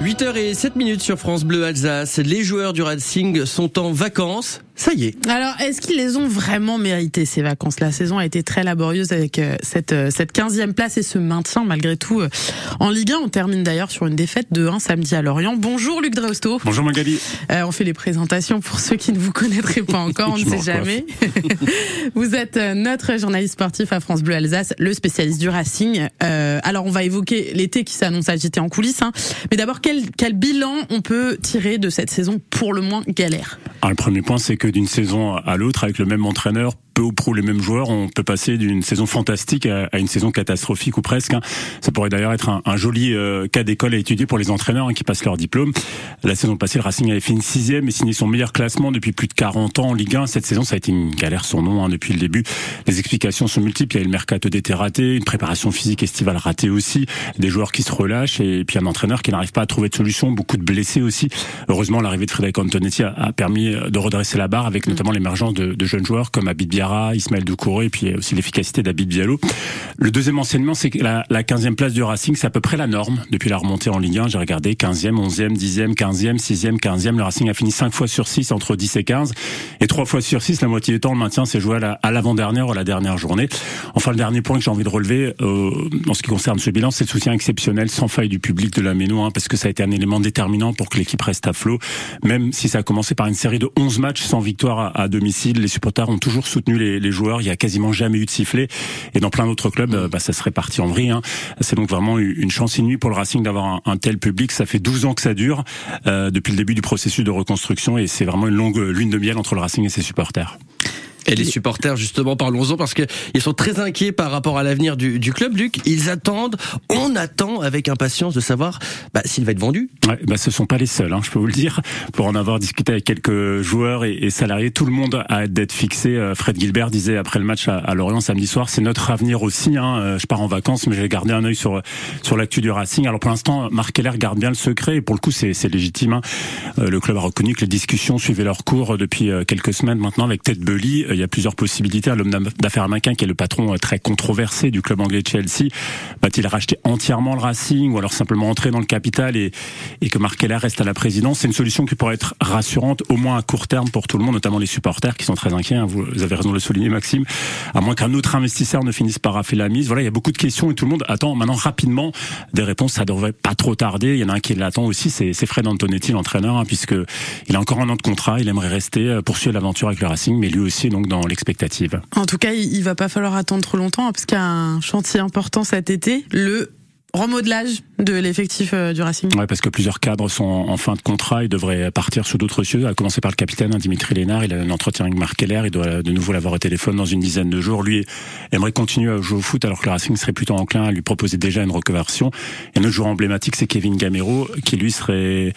8h07 minutes sur France Bleu Alsace. Les joueurs du Racing sont en vacances. Ça y est. Alors, est-ce qu'ils les ont vraiment mérité ces vacances? La saison a été très laborieuse avec euh, cette euh, cette 15e place et ce maintien malgré tout euh, en Ligue 1. On termine d'ailleurs sur une défaite de 1 samedi à Lorient. Bonjour Luc Drausto. Bonjour Magali. on fait les présentations pour ceux qui ne vous connaîtraient pas encore, on ne sait jamais. vous êtes notre journaliste sportif à France Bleu Alsace, le spécialiste du Racing. alors, on va évoquer l'été qui s'annonce agité en coulisses. Hein. Mais d'abord, quel, quel bilan on peut tirer de cette saison pour le moins galère? Alors, Le premier point, c'est que d'une saison à l'autre, avec le même entraîneur, peu ou prou les mêmes joueurs, on peut passer d'une saison fantastique à, une saison catastrophique ou presque. Hein. Ça pourrait d'ailleurs être un, joli euh, cas d'école à étudier pour les entraîneurs hein, qui passent leur diplôme. La saison passée, le Racing avait fini sixième et signé son meilleur classement depuis plus de 40 ans en Ligue 1. Cette saison, ça a été une galère son nom hein, depuis le début. Les explications sont multiples. Il y a eu le mercato d'été raté, une préparation physique estivale ratée aussi, des joueurs qui se relâchent et puis un entraîneur qui n'arrive pas à trouver de solution, beaucoup de blessés aussi. Heureusement, l'arrivée de Frédéric Antonetti a, permis de redresser la barre avec mm. notamment l'émergence de, de, jeunes joueurs comme Abid Ismaël Doucouré et puis aussi l'efficacité d'Abid Diallo. Le deuxième enseignement, c'est que la, la 15e place du Racing, c'est à peu près la norme depuis la remontée en Ligue 1. J'ai regardé 15e, 11e, 10e, 15e, 6e, 15e. Le Racing a fini 5 fois sur 6 entre 10 et 15. Et 3 fois sur 6, la moitié du temps, le maintien s'est joué à l'avant-dernière ou à la dernière journée. Enfin, le dernier point que j'ai envie de relever, euh, en ce qui concerne ce bilan, c'est le soutien exceptionnel sans faille du public de la Méno, hein, parce que ça a été un élément déterminant pour que l'équipe reste à flot. Même si ça a commencé par une série de 11 matchs sans victoire à, domicile, les supporters ont toujours soutenu les, joueurs. Il y a quasiment jamais eu de sifflet. Et dans plein d'autres clubs, euh, bah, ça serait parti en vrille. Hein. C'est donc vraiment une chance inouïe pour le Racing d'avoir un, tel public. Ça fait 12 ans que ça dure, euh, depuis le début du processus de reconstruction. Et c'est vraiment une longue lune de miel entre le Racing et ses supporters. Et les supporters, justement, parlons-en parce qu'ils sont très inquiets par rapport à l'avenir du, du, club, Luc. Ils attendent, on attend avec impatience de savoir bah, s'il va être vendu. Ouais, bah, ce sont pas les seuls, hein, je peux vous le dire. Pour en avoir discuté avec quelques joueurs et, salariés, tout le monde a hâte d'être fixé. Euh, Fred Gilbert disait après le match à, à Lorient samedi soir, c'est notre avenir aussi. Hein. Euh, je pars en vacances, mais j'ai gardé un œil sur sur l'actu du Racing. Alors pour l'instant, Marc Keller garde bien le secret et pour le coup, c'est légitime. Hein. Euh, le club a reconnu que les discussions suivaient leur cours depuis quelques semaines maintenant avec Ted Bully il y a plusieurs possibilités. L'homme d'affaires américain, qui est le patron euh, très controversé du club anglais de Chelsea, va-t-il racheter entièrement le Racing ou alors simplement entrer dans le capital et, et que Marc Keller reste à la présidence? C'est une solution qui pourrait être rassurante, au moins à court terme pour tout le monde, notamment les supporters qui sont très inquiets. Hein. Vous, avez raison de le souligner, Maxime. À moins qu'un autre investisseur ne finisse par rafler la mise. Voilà, il y a beaucoup de questions et tout le monde attend maintenant rapidement des réponses. Ça devrait pas trop tarder. Il y en a un qui l'attend aussi, c'est Fred Antonetti, l'entraîneur, hein, puisque il a encore un an de contrat. Il aimerait rester, euh, poursuivre l'aventure avec le Racing, mais lui aussi donc dans en tout cas, il, va pas falloir attendre trop longtemps, hein, parce qu'il y a un chantier important cet été, le remodelage de l'effectif euh, du Racing. Ouais, parce que plusieurs cadres sont en fin de contrat, ils devraient partir sous d'autres cieux, à commencer par le capitaine hein, Dimitri Lénard, il a un entretien avec Marc Keller, il doit de nouveau l'avoir au téléphone dans une dizaine de jours. Lui aimerait continuer à jouer au foot alors que le Racing serait plutôt enclin à lui proposer déjà une reconversion. Et un autre joueur emblématique, c'est Kevin Gamero, qui lui serait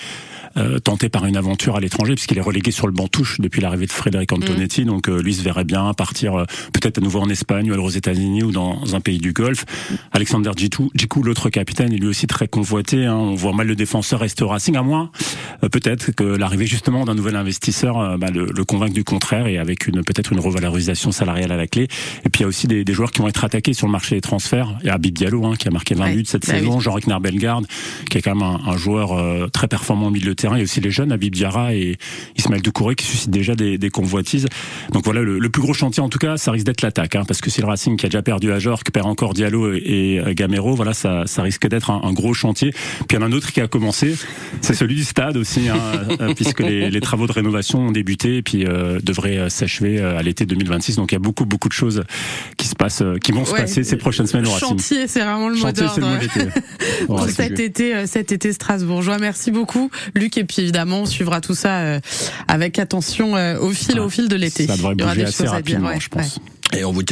euh, tenté par une aventure à l'étranger, puisqu'il est relégué sur le banc touche depuis l'arrivée de Frédéric Antonetti. Mm. Donc euh, lui se verrait bien partir euh, peut-être à nouveau en Espagne ou alors aux États-Unis ou dans un pays du Golfe. Alexander Djikou, l'autre capitaine, est lui aussi très convoité. Hein. On voit mal le défenseur rester au Racing, à moins peut-être que l'arrivée justement d'un nouvel investisseur bah, le, le convainque du contraire et avec une peut-être une revalorisation salariale à la clé. Et puis il y a aussi des, des joueurs qui vont être attaqués sur le marché des transferts. Il y a Abib Diallo hein, qui a marqué 20 buts cette bah saison, Jean-Ric Narbelgarde qui est quand même un, un joueur très performant au milieu de terrain. Il y a aussi les jeunes, Abib Diarra et Ismaël Doucouré, qui suscitent déjà des, des convoitises. Donc voilà, le, le, plus gros chantier, en tout cas, ça risque d'être l'attaque, hein, parce que si le Racing qui a déjà perdu à Jorque perd encore Diallo et, et Gamero, voilà, ça, ça risque d'être un, un, gros chantier. Puis il y en a un autre qui a commencé, c'est celui du stade aussi, hein, euh, puisque les, les, travaux de rénovation ont débuté et puis euh, devraient euh, s'achever euh, à l'été 2026. Donc il y a beaucoup, beaucoup de choses qui se passent, qui vont se passer ces prochaines semaines au Racing. Chantier, c'est vraiment le mot d'ordre. Pour cet été, cet été strasbourgeois. Merci beaucoup, Luc, et puis évidemment, on suivra tout ça euh, avec attention euh, au fil, au fil de l'été. Ça devrait bouger assez rapidement, je pense. Et on vous